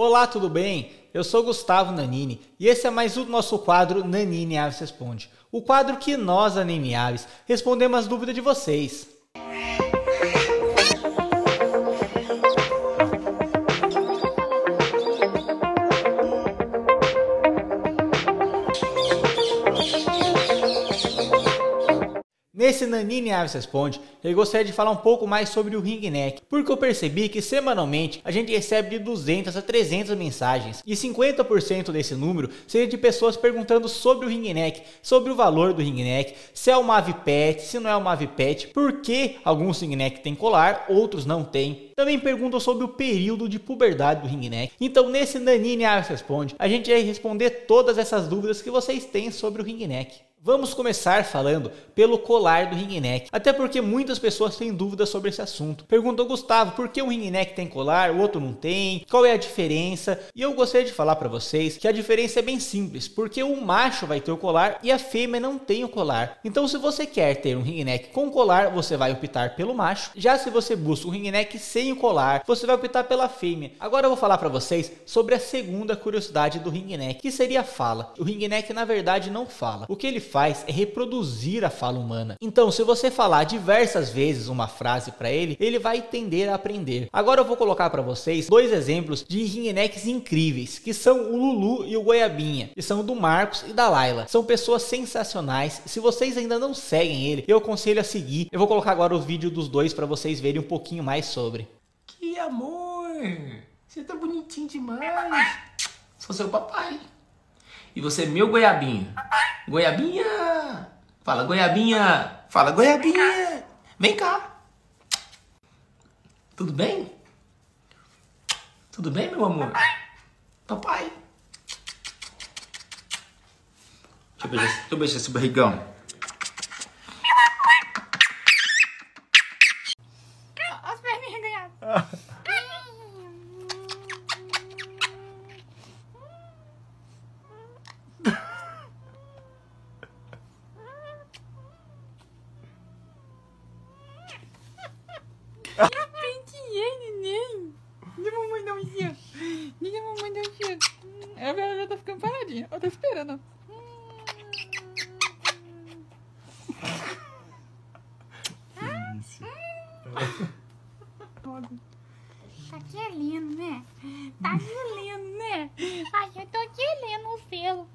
Olá, tudo bem? Eu sou Gustavo Nanini e esse é mais um nosso quadro Nanini Aves Responde. O quadro que nós, Nanini Aves, respondemos as dúvidas de vocês. Nesse Nanini Aves Responde, eu gostaria de falar um pouco mais sobre o Ring Neck, porque eu percebi que semanalmente a gente recebe de 200 a 300 mensagens e 50% desse número seria de pessoas perguntando sobre o Ring Neck, sobre o valor do Ring Neck, se é uma ave pet, se não é uma ave pet, por que alguns Ring Neck têm colar, outros não têm. Também perguntam sobre o período de puberdade do Ring Neck. Então nesse Nanini Aves Responde, a gente vai responder todas essas dúvidas que vocês têm sobre o Ring Neck. Vamos começar falando pelo colar do ring neck, até porque muitas pessoas têm dúvidas sobre esse assunto. Perguntou Gustavo, por que um ring neck tem colar, o outro não tem? Qual é a diferença? E eu gostaria de falar para vocês que a diferença é bem simples, porque o macho vai ter o colar e a fêmea não tem o colar. Então se você quer ter um ring neck com colar, você vai optar pelo macho. Já se você busca um ring neck sem o colar, você vai optar pela fêmea. Agora eu vou falar para vocês sobre a segunda curiosidade do ring neck, que seria a fala. O ring neck na verdade não fala. O que ele faz é reproduzir a fala humana. Então, se você falar diversas vezes uma frase para ele, ele vai tender a aprender. Agora eu vou colocar para vocês dois exemplos de ringnecks incríveis, que são o Lulu e o Goiabinha, que são do Marcos e da Laila. São pessoas sensacionais. Se vocês ainda não seguem ele, eu aconselho a seguir. Eu vou colocar agora o vídeo dos dois para vocês verem um pouquinho mais sobre. Que amor! Você tá bonitinho demais. Sou seu papai. E você é meu goiabinha. Goiabinha! Fala, goiabinha! Fala, goiabinha! Vem cá! Tudo bem? Tudo bem, meu amor? Papai! Deixa eu beijar, deixa eu beijar esse barrigão. As perninhas ganharam. Eu penteei, neném. Deixa a mamãe dar um cheiro. Deixa a mamãe dar um cheiro. Ela já tá ficando paradinha. Ela tá esperando. Tá que lindo, né? Tá que lindo, né? Ai, eu tô querendo o selo.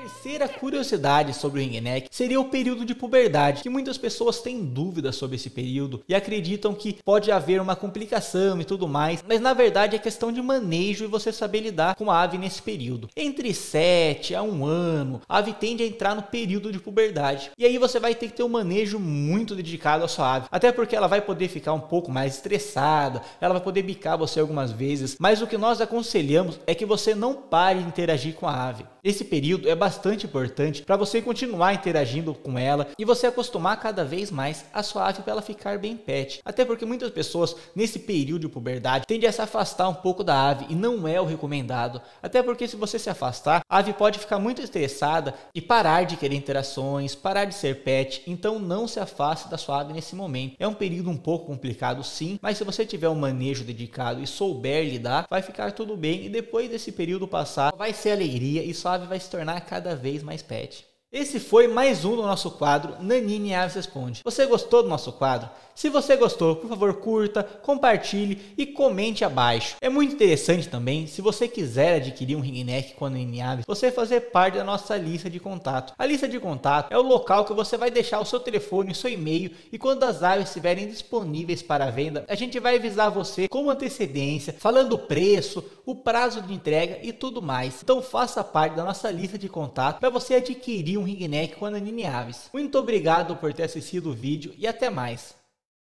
Terceira curiosidade sobre o ringneck seria o período de puberdade, que muitas pessoas têm dúvidas sobre esse período e acreditam que pode haver uma complicação e tudo mais, mas na verdade é questão de manejo e você saber lidar com a ave nesse período. Entre 7 a 1 ano, a ave tende a entrar no período de puberdade e aí você vai ter que ter um manejo muito dedicado à sua ave, até porque ela vai poder ficar um pouco mais estressada, ela vai poder bicar você algumas vezes, mas o que nós aconselhamos é que você não pare de interagir com a ave. Esse período é bastante importante para você continuar interagindo com ela e você acostumar cada vez mais a sua ave para ela ficar bem pet. Até porque muitas pessoas nesse período de puberdade tendem a se afastar um pouco da ave e não é o recomendado. Até porque se você se afastar, a ave pode ficar muito estressada e parar de querer interações, parar de ser pet. Então não se afaste da sua ave nesse momento. É um período um pouco complicado sim, mas se você tiver um manejo dedicado e souber lidar, vai ficar tudo bem e depois desse período passar, vai ser alegria e sua ave vai se tornar cada vez mais pet. Esse foi mais um do nosso quadro Nanine Aves Responde. Você gostou do nosso quadro? Se você gostou, por favor curta, compartilhe e comente abaixo. É muito interessante também, se você quiser adquirir um ring neck com a Nanine Aves, você fazer parte da nossa lista de contato. A lista de contato é o local que você vai deixar o seu telefone, o seu e-mail e quando as aves estiverem disponíveis para venda, a gente vai avisar você com antecedência, falando o preço, o prazo de entrega e tudo mais. Então faça parte da nossa lista de contato para você adquirir um ring neck com a Nanine Aves. Muito obrigado por ter assistido o vídeo e até mais.